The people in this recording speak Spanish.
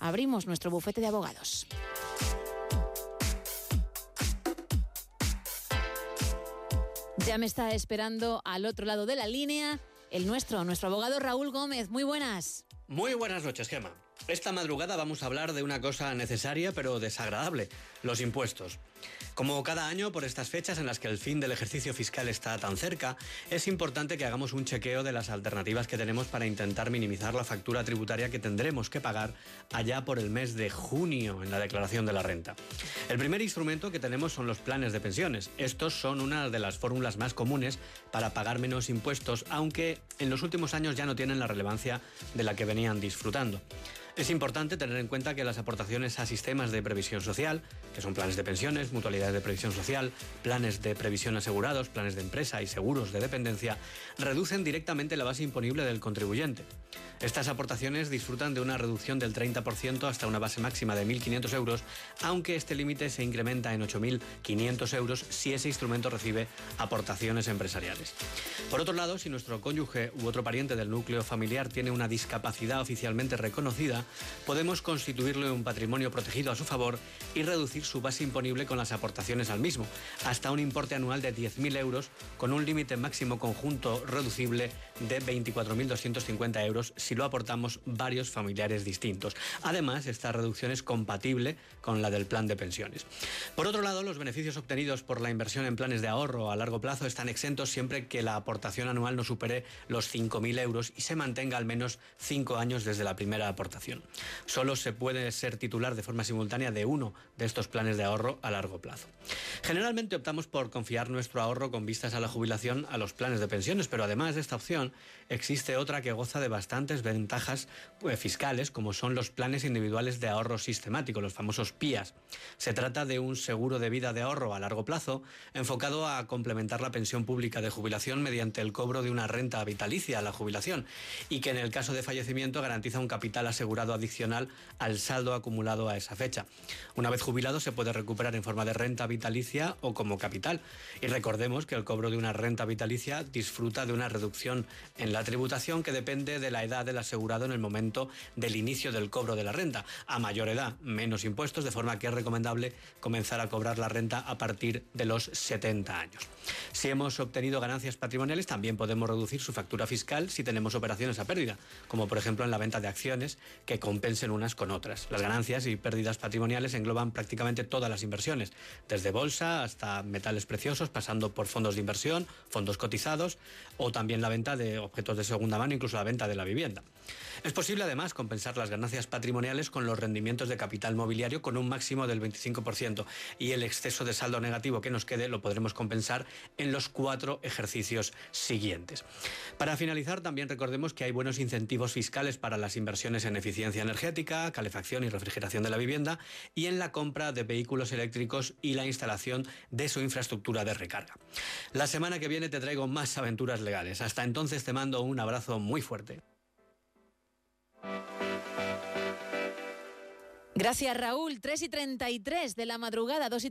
abrimos nuestro bufete de abogados. Ya me está esperando al otro lado de la línea el nuestro, nuestro abogado Raúl Gómez. Muy buenas. Muy buenas noches, Gema. Esta madrugada vamos a hablar de una cosa necesaria pero desagradable, los impuestos. Como cada año, por estas fechas en las que el fin del ejercicio fiscal está tan cerca, es importante que hagamos un chequeo de las alternativas que tenemos para intentar minimizar la factura tributaria que tendremos que pagar allá por el mes de junio en la declaración de la renta. El primer instrumento que tenemos son los planes de pensiones. Estos son una de las fórmulas más comunes para pagar menos impuestos, aunque en los últimos años ya no tienen la relevancia de la que venían disfrutando. Es importante tener en cuenta que las aportaciones a sistemas de previsión social, que son planes de pensiones, mutualidades de previsión social, planes de previsión asegurados, planes de empresa y seguros de dependencia, reducen directamente la base imponible del contribuyente. Estas aportaciones disfrutan de una reducción del 30% hasta una base máxima de 1.500 euros, aunque este límite se incrementa en 8.500 euros si ese instrumento recibe aportaciones empresariales. Por otro lado, si nuestro cónyuge u otro pariente del núcleo familiar tiene una discapacidad oficialmente reconocida, podemos constituirle un patrimonio protegido a su favor y reducir su base imponible con las aportaciones al mismo, hasta un importe anual de 10.000 euros con un límite máximo conjunto reducible de 24.250 euros si lo aportamos varios familiares distintos. Además, esta reducción es compatible con la del plan de pensiones. Por otro lado, los beneficios obtenidos por la inversión en planes de ahorro a largo plazo están exentos siempre que la aportación anual no supere los 5.000 euros y se mantenga al menos 5 años desde la primera aportación. Solo se puede ser titular de forma simultánea de uno de estos planes de ahorro a largo plazo. Generalmente optamos por confiar nuestro ahorro con vistas a la jubilación a los planes de pensiones, pero además de esta opción existe otra que goza de bastantes ventajas pues, fiscales, como son los planes individuales de ahorro sistemático, los famosos PIAs. Se trata de un seguro de vida de ahorro a largo plazo enfocado a complementar la pensión pública de jubilación mediante el cobro de una renta vitalicia a la jubilación y que en el caso de fallecimiento garantiza un capital asegurado adicional al saldo acumulado a esa fecha. Una vez jubilado se puede recuperar en forma de renta vitalicia o como capital. Y recordemos que el cobro de una renta vitalicia disfruta de una reducción en la tributación que depende de la edad del asegurado en el momento del inicio del cobro de la renta. A mayor edad, menos impuestos, de forma que es recomendable comenzar a cobrar la renta a partir de los 70 años. Si hemos obtenido ganancias patrimoniales, también podemos reducir su factura fiscal si tenemos operaciones a pérdida, como por ejemplo en la venta de acciones que compensen unas con otras. Las ganancias y pérdidas patrimoniales engloban prácticamente todas las inversiones, desde bolsa hasta metales preciosos, pasando por fondos de inversión, fondos cotizados o también la venta de objetos de segunda mano, incluso la venta de la vivienda. Es posible además compensar las ganancias patrimoniales con los rendimientos de capital mobiliario con un máximo del 25% y el exceso de saldo negativo que nos quede lo podremos compensar en los cuatro ejercicios siguientes. Para finalizar, también recordemos que hay buenos incentivos fiscales para las inversiones en eficiencia energética, calefacción y refrigeración de la vivienda y en la compra de vehículos eléctricos y la instalación de su infraestructura de recarga. La semana que viene te traigo más aventuras legales. Hasta entonces te mando un abrazo muy fuerte. Gracias Raúl, 3 y 33 de la madrugada, 2 y